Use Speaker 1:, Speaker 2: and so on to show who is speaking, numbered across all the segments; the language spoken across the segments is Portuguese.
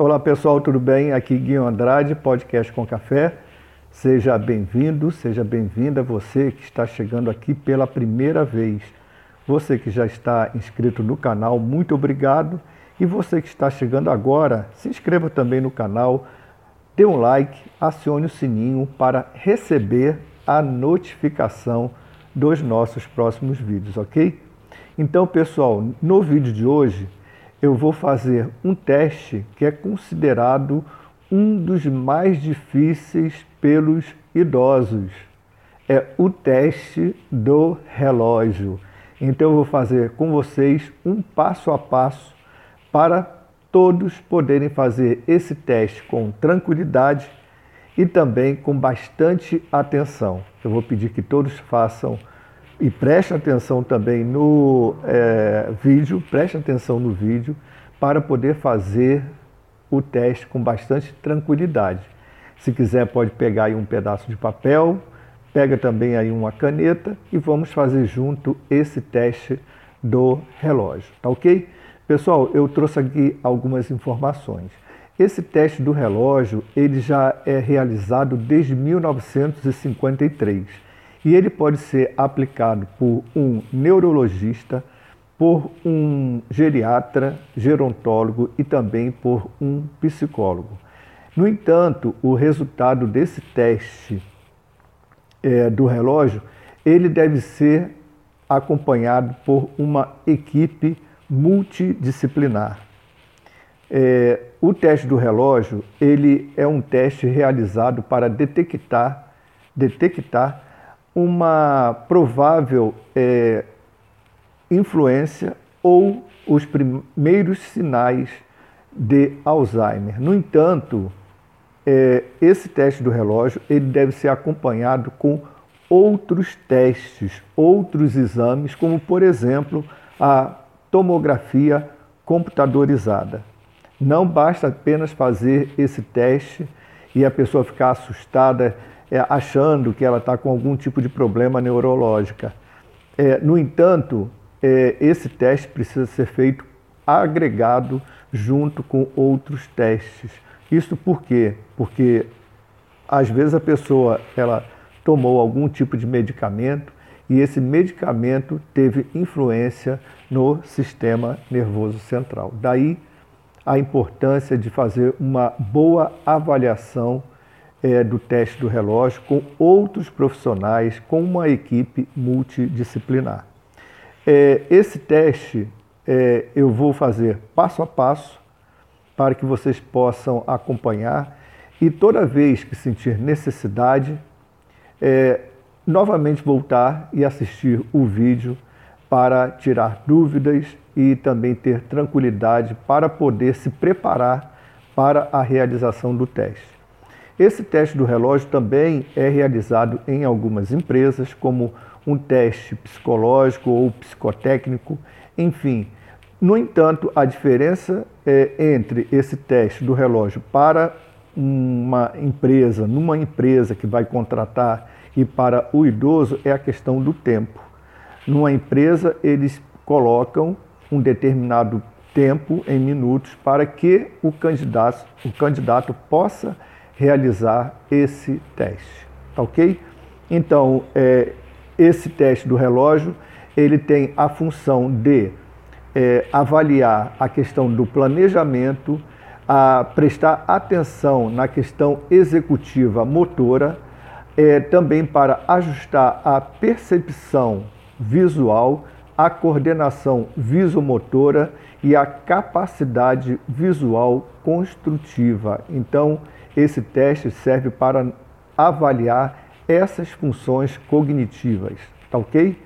Speaker 1: Olá pessoal, tudo bem? Aqui Guilherme Andrade, podcast com café. Seja bem-vindo, seja bem-vinda você que está chegando aqui pela primeira vez. Você que já está inscrito no canal, muito obrigado. E você que está chegando agora, se inscreva também no canal, dê um like, acione o sininho para receber a notificação dos nossos próximos vídeos, ok? Então, pessoal, no vídeo de hoje eu vou fazer um teste que é considerado um dos mais difíceis pelos idosos. É o teste do relógio. Então eu vou fazer com vocês um passo a passo para todos poderem fazer esse teste com tranquilidade e também com bastante atenção. Eu vou pedir que todos façam e preste atenção também no é, vídeo, preste atenção no vídeo para poder fazer o teste com bastante tranquilidade. Se quiser pode pegar aí um pedaço de papel, pega também aí uma caneta e vamos fazer junto esse teste do relógio, tá ok? Pessoal, eu trouxe aqui algumas informações. Esse teste do relógio, ele já é realizado desde 1953 e ele pode ser aplicado por um neurologista, por um geriatra, gerontólogo e também por um psicólogo. No entanto, o resultado desse teste é, do relógio, ele deve ser acompanhado por uma equipe multidisciplinar. É, o teste do relógio, ele é um teste realizado para detectar, detectar uma provável é, influência ou os primeiros sinais de Alzheimer. No entanto, é, esse teste do relógio ele deve ser acompanhado com outros testes, outros exames, como por exemplo a tomografia computadorizada. Não basta apenas fazer esse teste e a pessoa ficar assustada é, achando que ela está com algum tipo de problema neurológica. É, no entanto, é, esse teste precisa ser feito agregado junto com outros testes. Isso por quê? Porque às vezes a pessoa ela tomou algum tipo de medicamento e esse medicamento teve influência no sistema nervoso central. Daí a importância de fazer uma boa avaliação é, do teste do relógio com outros profissionais, com uma equipe multidisciplinar. É, esse teste é, eu vou fazer passo a passo para que vocês possam acompanhar e toda vez que sentir necessidade, é, novamente voltar e assistir o vídeo para tirar dúvidas e também ter tranquilidade para poder se preparar para a realização do teste. Esse teste do relógio também é realizado em algumas empresas, como um teste psicológico ou psicotécnico, enfim. No entanto, a diferença é, entre esse teste do relógio para uma empresa, numa empresa que vai contratar e para o idoso é a questão do tempo. Numa empresa, eles colocam um determinado tempo em minutos para que o candidato, o candidato possa realizar esse teste, tá ok? Então, é, esse teste do relógio, ele tem a função de é, avaliar a questão do planejamento, a prestar atenção na questão executiva motora, é, também para ajustar a percepção visual, a coordenação visomotora e a capacidade visual construtiva. Então, esse teste serve para avaliar essas funções cognitivas, tá ok?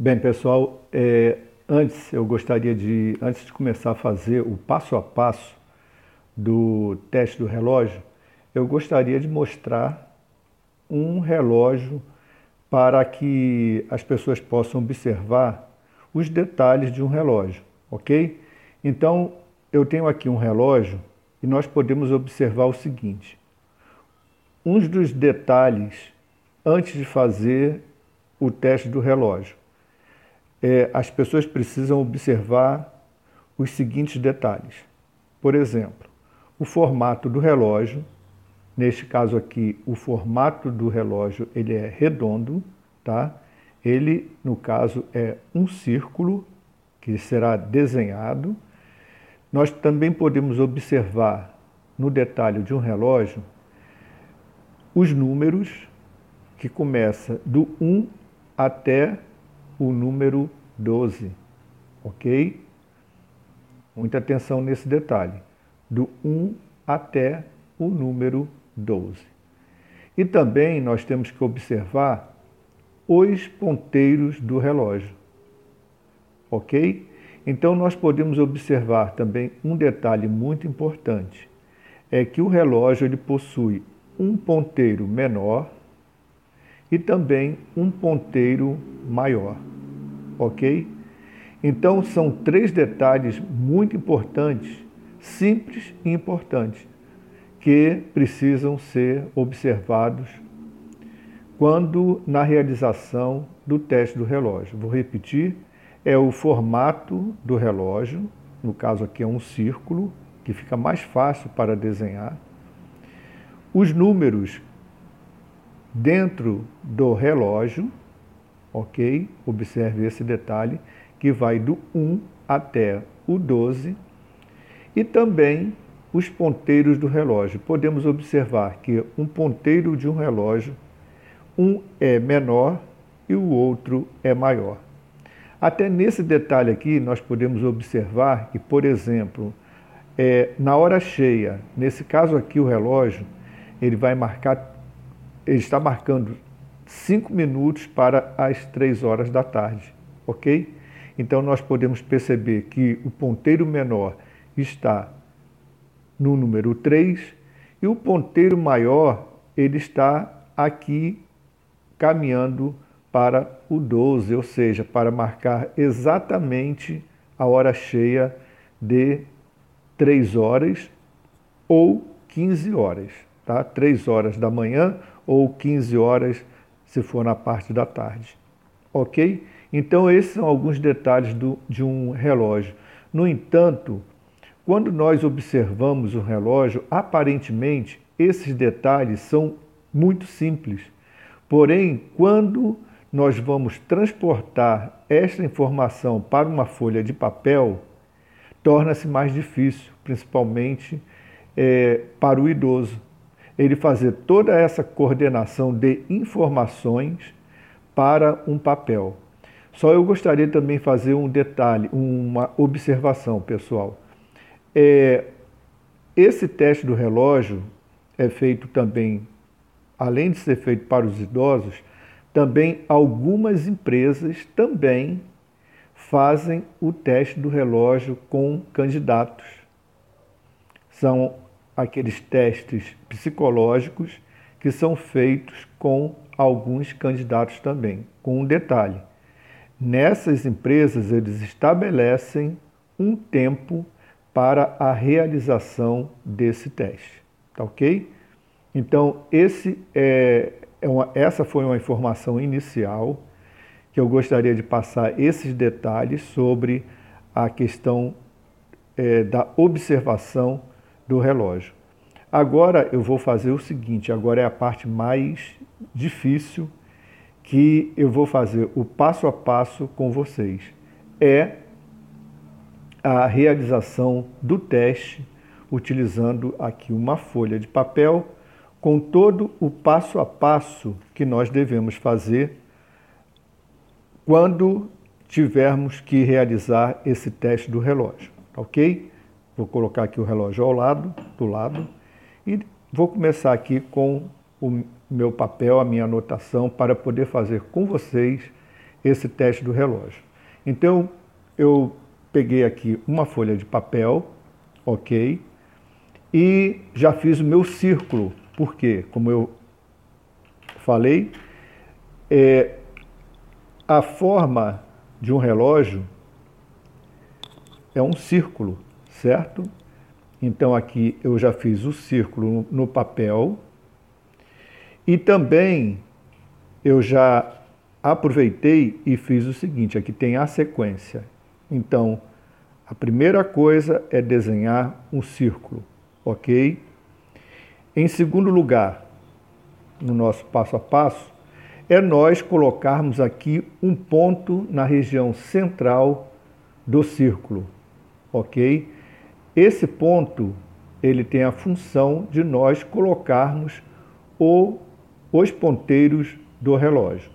Speaker 1: Bem, pessoal, é, antes eu gostaria de, antes de começar a fazer o passo a passo do teste do relógio, eu gostaria de mostrar um relógio para que as pessoas possam observar os detalhes de um relógio, ok? Então, eu tenho aqui um relógio e nós podemos observar o seguinte. uns dos detalhes antes de fazer o teste do relógio. É, as pessoas precisam observar os seguintes detalhes. Por exemplo, o formato do relógio, neste caso aqui, o formato do relógio ele é redondo, tá? Ele, no caso, é um círculo que será desenhado. Nós também podemos observar no detalhe de um relógio os números que começa do 1 até o número 12, ok? Muita atenção nesse detalhe. Do 1 até o número 12. E também nós temos que observar os ponteiros do relógio, ok? Então nós podemos observar também um detalhe muito importante, é que o relógio ele possui um ponteiro menor e também um ponteiro maior, ok? Então são três detalhes muito importantes, simples e importantes, que precisam ser observados quando na realização do teste do relógio. Vou repetir, é o formato do relógio, no caso aqui é um círculo, que fica mais fácil para desenhar. Os números dentro do relógio, ok? Observe esse detalhe, que vai do 1 até o 12, e também os ponteiros do relógio. Podemos observar que um ponteiro de um relógio, um é menor e o outro é maior. Até nesse detalhe aqui, nós podemos observar que, por exemplo, é, na hora cheia, nesse caso aqui o relógio, ele vai marcar ele está marcando cinco minutos para as três horas da tarde, ok? Então nós podemos perceber que o ponteiro menor está no número 3 e o ponteiro maior ele está aqui caminhando para o 12, ou seja, para marcar exatamente a hora cheia de 3 horas ou 15 horas, tá? 3 horas da manhã ou 15 horas, se for na parte da tarde. Ok? Então, esses são alguns detalhes do, de um relógio. No entanto, quando nós observamos o relógio, aparentemente esses detalhes são muito simples. Porém, quando nós vamos transportar esta informação para uma folha de papel, torna-se mais difícil, principalmente é, para o idoso ele fazer toda essa coordenação de informações para um papel. Só eu gostaria também fazer um detalhe, uma observação, pessoal. É, esse teste do relógio é feito também, além de ser feito para os idosos, também algumas empresas também fazem o teste do relógio com candidatos. São aqueles testes psicológicos que são feitos com alguns candidatos também, com um detalhe. Nessas empresas, eles estabelecem um tempo para a realização desse teste, tá ok? Então, esse é, é uma, essa foi uma informação inicial que eu gostaria de passar esses detalhes sobre a questão é, da observação do relógio. Agora eu vou fazer o seguinte, agora é a parte mais difícil que eu vou fazer o passo a passo com vocês. É a realização do teste utilizando aqui uma folha de papel com todo o passo a passo que nós devemos fazer quando tivermos que realizar esse teste do relógio, ok? Vou colocar aqui o relógio ao lado, do lado, e vou começar aqui com o meu papel, a minha anotação, para poder fazer com vocês esse teste do relógio. Então, eu peguei aqui uma folha de papel, ok? E já fiz o meu círculo, porque, como eu falei, é, a forma de um relógio é um círculo certo? Então aqui eu já fiz o círculo no papel E também eu já aproveitei e fiz o seguinte: aqui tem a sequência. Então, a primeira coisa é desenhar um círculo, ok? Em segundo lugar, no nosso passo a passo, é nós colocarmos aqui um ponto na região central do círculo, ok? Esse ponto ele tem a função de nós colocarmos o, os ponteiros do relógio,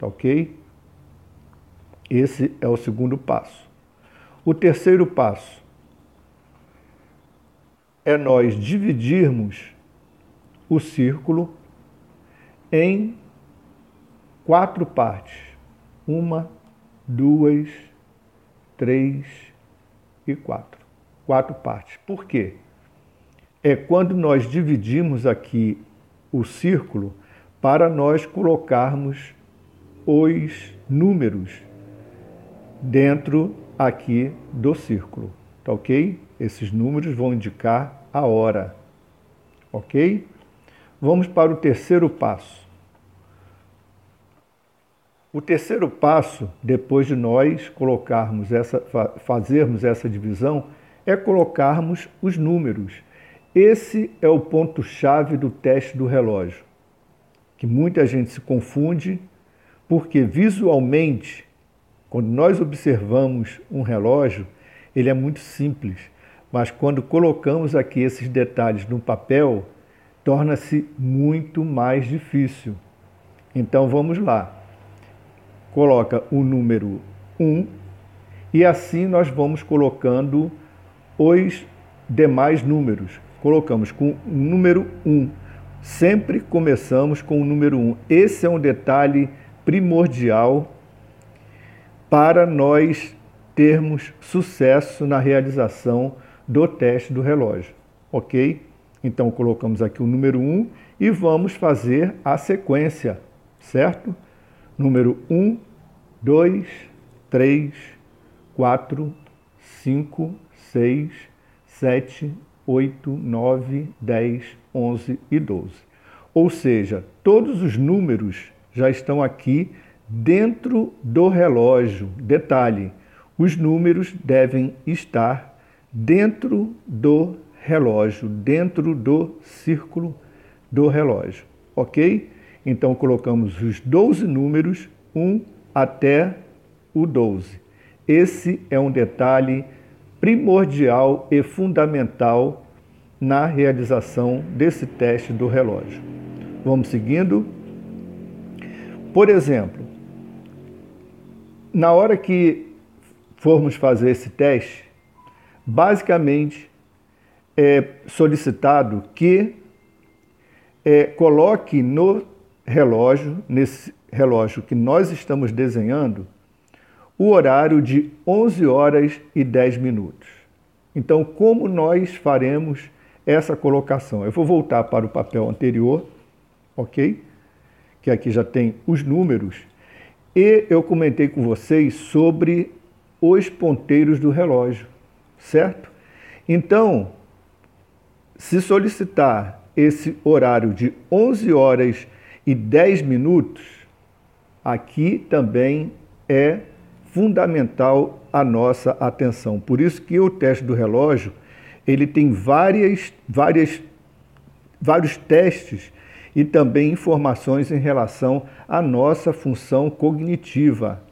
Speaker 1: tá ok? Esse é o segundo passo. O terceiro passo é nós dividirmos o círculo em quatro partes. Uma, duas, três e quatro. Quatro partes. Por quê? É quando nós dividimos aqui o círculo para nós colocarmos os números dentro aqui do círculo, tá ok? Esses números vão indicar a hora, ok? Vamos para o terceiro passo. O terceiro passo, depois de nós colocarmos essa, fazermos essa divisão, é colocarmos os números. Esse é o ponto-chave do teste do relógio, que muita gente se confunde, porque visualmente quando nós observamos um relógio, ele é muito simples, mas quando colocamos aqui esses detalhes no papel, torna-se muito mais difícil. Então vamos lá. Coloca o número 1 e assim nós vamos colocando os demais números. Colocamos com o número 1. Sempre começamos com o número 1. Esse é um detalhe primordial para nós termos sucesso na realização do teste do relógio, ok? Então colocamos aqui o número 1 e vamos fazer a sequência, certo? Número 1, 2, 3, 4, 5, 6, 7, 8, 9, 10, 11 e 12. Ou seja, todos os números já estão aqui dentro do relógio. Detalhe: os números devem estar dentro do relógio, dentro do círculo do relógio, ok? Então colocamos os 12 números, 1 até o 12. Esse é um detalhe primordial e fundamental na realização desse teste do relógio. Vamos seguindo. Por exemplo, na hora que formos fazer esse teste, basicamente é solicitado que é, coloque no relógio, nesse relógio que nós estamos desenhando, o horário de 11 horas e 10 minutos. Então, como nós faremos essa colocação? Eu vou voltar para o papel anterior, ok? Que aqui já tem os números e eu comentei com vocês sobre os ponteiros do relógio, certo? Então, se solicitar esse horário de 11 horas e 10 minutos, aqui também é fundamental a nossa atenção. Por isso que o teste do relógio, ele tem várias, várias, vários testes e também informações em relação à nossa função cognitiva.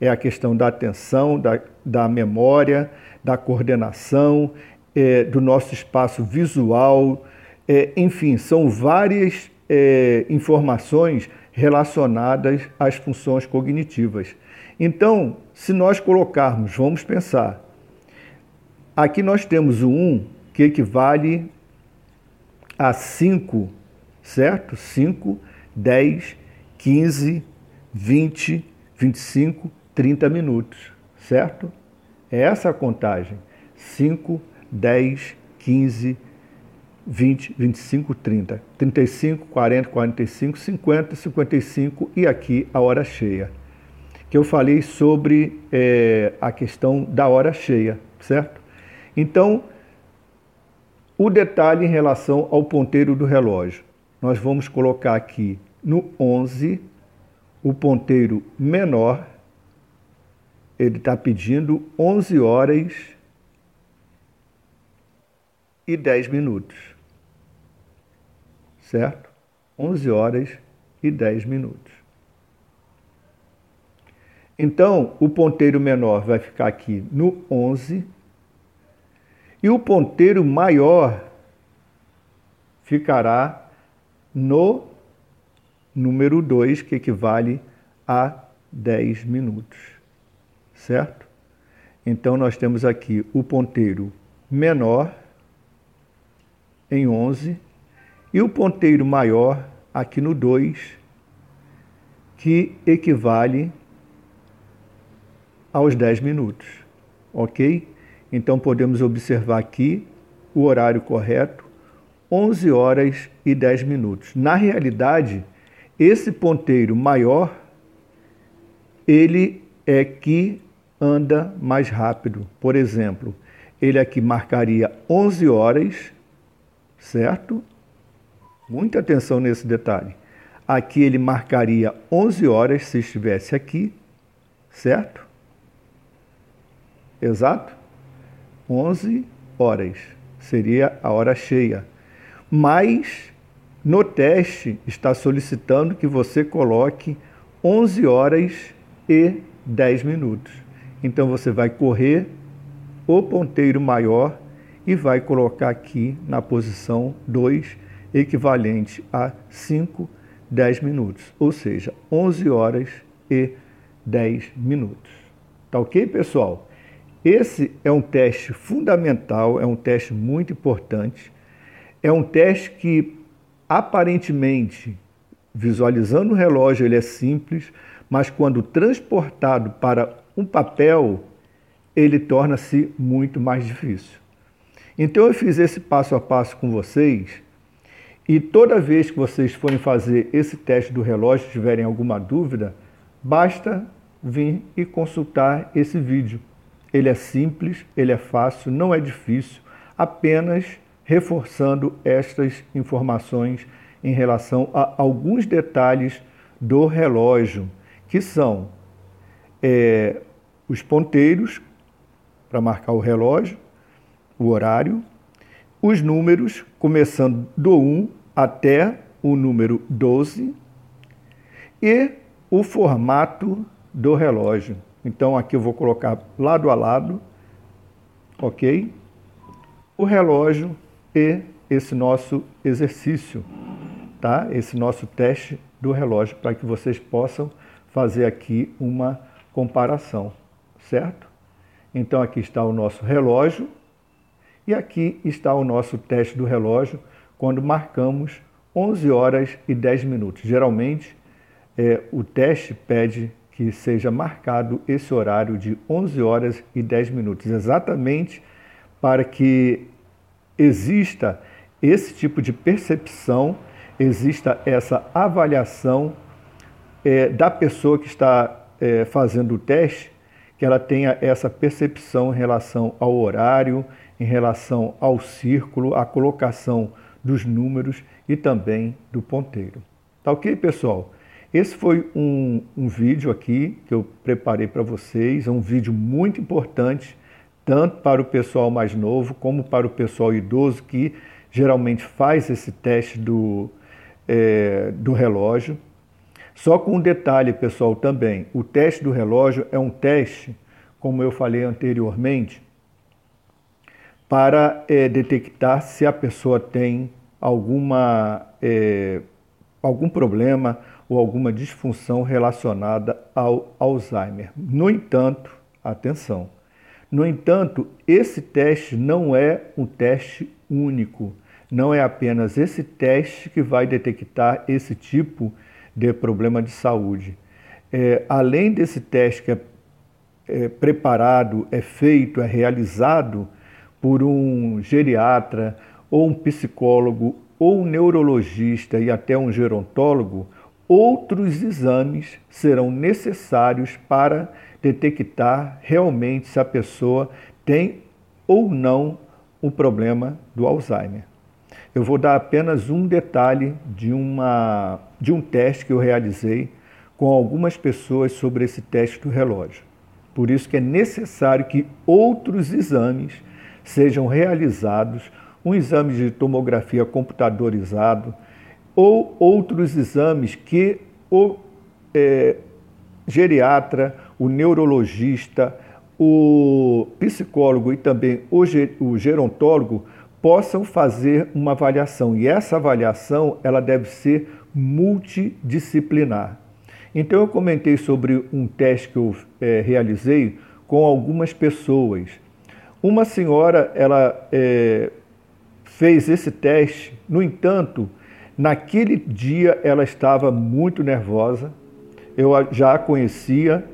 Speaker 1: É a questão da atenção, da, da memória, da coordenação, é, do nosso espaço visual, é, enfim, são várias é, informações relacionadas às funções cognitivas. Então, se nós colocarmos, vamos pensar, aqui nós temos o 1, que equivale a 5 certo? 5, 10, 15, 20, 25, 30 minutos, certo? É essa a contagem. 5, 10, 15, 20, 25, 30, 35, 40, 45, 50, 55 e aqui a hora cheia. Que eu falei sobre é, a questão da hora cheia, certo? Então, o detalhe em relação ao ponteiro do relógio. Nós vamos colocar aqui no 11 o ponteiro menor. Ele está pedindo 11 horas e 10 minutos. Certo? 11 horas e 10 minutos. Então, o ponteiro menor vai ficar aqui no 11 e o ponteiro maior ficará no número 2, que equivale a 10 minutos. Certo? Então, nós temos aqui o ponteiro menor em 11 e o ponteiro maior aqui no 2, que equivale aos 10 minutos, ok? Então podemos observar aqui o horário correto, 11 horas e 10 minutos. Na realidade, esse ponteiro maior, ele é que anda mais rápido. Por exemplo, ele aqui marcaria 11 horas, certo? Muita atenção nesse detalhe. Aqui ele marcaria 11 horas se estivesse aqui, certo? Exato? 11 horas seria a hora cheia. Mas no teste está solicitando que você coloque 11 horas e 10 minutos. Então você vai correr o ponteiro maior e vai colocar aqui na posição 2, equivalente a 5, 10 minutos, ou seja, 11 horas e 10 minutos. Tá ok, pessoal? Esse é um teste fundamental, é um teste muito importante. É um teste que aparentemente, visualizando o relógio, ele é simples, mas quando transportado para um papel, ele torna-se muito mais difícil. Então eu fiz esse passo a passo com vocês e toda vez que vocês forem fazer esse teste do relógio, tiverem alguma dúvida, basta vir e consultar esse vídeo. Ele é simples, ele é fácil, não é difícil, apenas reforçando estas informações em relação a alguns detalhes do relógio, que são é, os ponteiros para marcar o relógio, o horário, os números, começando do 1 até o número 12, e o formato do relógio. Então aqui eu vou colocar lado a lado, ok? O relógio e esse nosso exercício, tá? Esse nosso teste do relógio para que vocês possam fazer aqui uma comparação, certo? Então aqui está o nosso relógio e aqui está o nosso teste do relógio quando marcamos 11 horas e 10 minutos. Geralmente é, o teste pede que seja marcado esse horário de 11 horas e 10 minutos, exatamente para que exista esse tipo de percepção, exista essa avaliação é, da pessoa que está é, fazendo o teste, que ela tenha essa percepção em relação ao horário, em relação ao círculo, a colocação dos números e também do ponteiro. Tá ok, pessoal? Esse foi um, um vídeo aqui que eu preparei para vocês, é um vídeo muito importante, tanto para o pessoal mais novo como para o pessoal idoso que geralmente faz esse teste do, é, do relógio. Só com um detalhe, pessoal, também: o teste do relógio é um teste, como eu falei anteriormente, para é, detectar se a pessoa tem alguma, é, algum problema ou alguma disfunção relacionada ao Alzheimer. No entanto, atenção, no entanto, esse teste não é um teste único, não é apenas esse teste que vai detectar esse tipo de problema de saúde. É, além desse teste que é, é preparado, é feito, é realizado por um geriatra ou um psicólogo ou um neurologista e até um gerontólogo, outros exames serão necessários para detectar realmente se a pessoa tem ou não o problema do Alzheimer. eu vou dar apenas um detalhe de, uma, de um teste que eu realizei com algumas pessoas sobre esse teste do relógio. Por isso que é necessário que outros exames sejam realizados, um exame de tomografia computadorizado ou outros exames que o é, geriatra, o neurologista, o psicólogo e também o, o gerontólogo possam fazer uma avaliação. E essa avaliação ela deve ser multidisciplinar. Então eu comentei sobre um teste que eu é, realizei com algumas pessoas. Uma senhora ela é, fez esse teste, no entanto, naquele dia ela estava muito nervosa. Eu já a conhecia.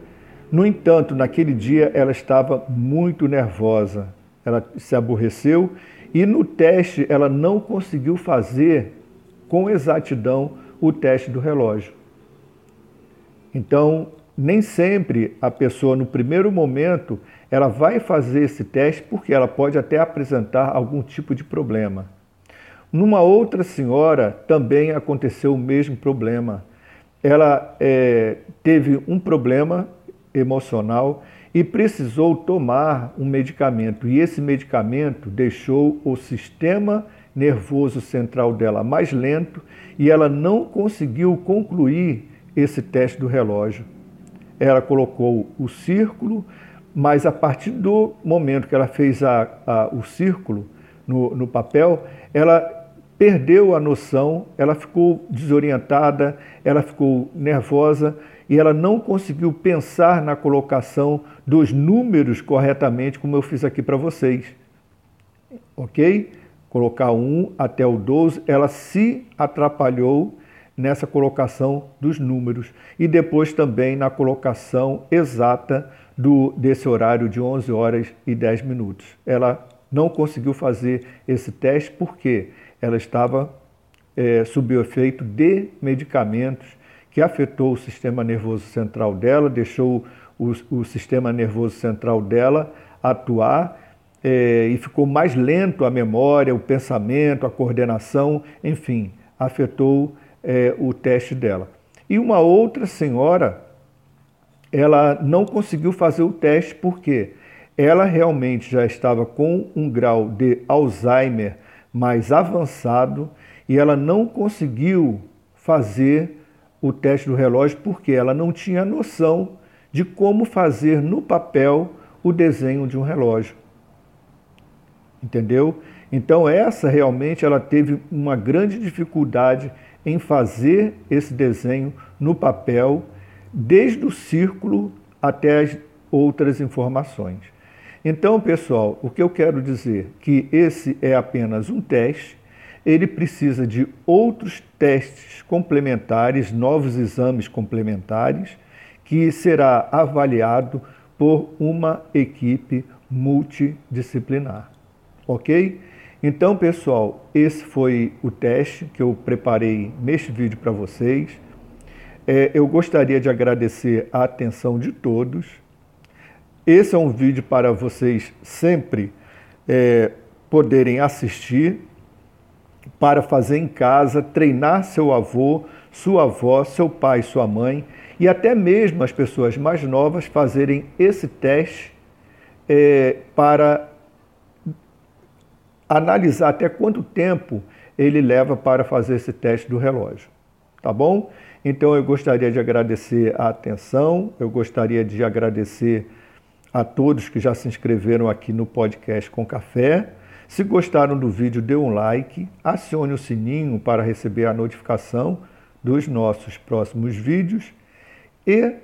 Speaker 1: No entanto, naquele dia ela estava muito nervosa. Ela se aborreceu e no teste ela não conseguiu fazer com exatidão o teste do relógio. Então, nem sempre a pessoa no primeiro momento ela vai fazer esse teste porque ela pode até apresentar algum tipo de problema. Numa outra senhora também aconteceu o mesmo problema. Ela é, teve um problema emocional e precisou tomar um medicamento. E esse medicamento deixou o sistema nervoso central dela mais lento e ela não conseguiu concluir esse teste do relógio. Ela colocou o círculo, mas a partir do momento que ela fez a, a, o círculo no, no papel, ela perdeu a noção, ela ficou desorientada, ela ficou nervosa e ela não conseguiu pensar na colocação dos números corretamente, como eu fiz aqui para vocês. Ok? Colocar 1 até o 12, ela se atrapalhou nessa colocação dos números e depois também na colocação exata do, desse horário de 11 horas e 10 minutos. Ela não conseguiu fazer esse teste porque ela estava é, sob o efeito de medicamentos que afetou o sistema nervoso central dela, deixou o, o sistema nervoso central dela atuar é, e ficou mais lento a memória, o pensamento, a coordenação, enfim, afetou é, o teste dela. E uma outra senhora, ela não conseguiu fazer o teste porque ela realmente já estava com um grau de Alzheimer mais avançado e ela não conseguiu fazer o teste do relógio porque ela não tinha noção de como fazer no papel o desenho de um relógio. Entendeu? Então essa realmente ela teve uma grande dificuldade em fazer esse desenho no papel, desde o círculo até as outras informações. Então, pessoal, o que eu quero dizer que esse é apenas um teste ele precisa de outros testes complementares, novos exames complementares, que será avaliado por uma equipe multidisciplinar. Ok? Então, pessoal, esse foi o teste que eu preparei neste vídeo para vocês. É, eu gostaria de agradecer a atenção de todos. Esse é um vídeo para vocês sempre é, poderem assistir para fazer em casa, treinar seu avô, sua avó, seu pai, sua mãe e até mesmo as pessoas mais novas fazerem esse teste é, para analisar até quanto tempo ele leva para fazer esse teste do relógio. Tá bom? Então eu gostaria de agradecer a atenção, eu gostaria de agradecer a todos que já se inscreveram aqui no podcast com café. Se gostaram do vídeo, dê um like, acione o sininho para receber a notificação dos nossos próximos vídeos e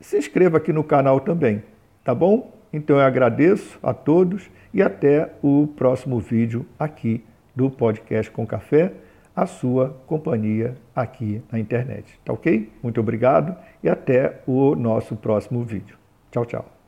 Speaker 1: se inscreva aqui no canal também, tá bom? Então eu agradeço a todos e até o próximo vídeo aqui do podcast com café, a sua companhia aqui na internet, tá ok? Muito obrigado e até o nosso próximo vídeo. Tchau, tchau.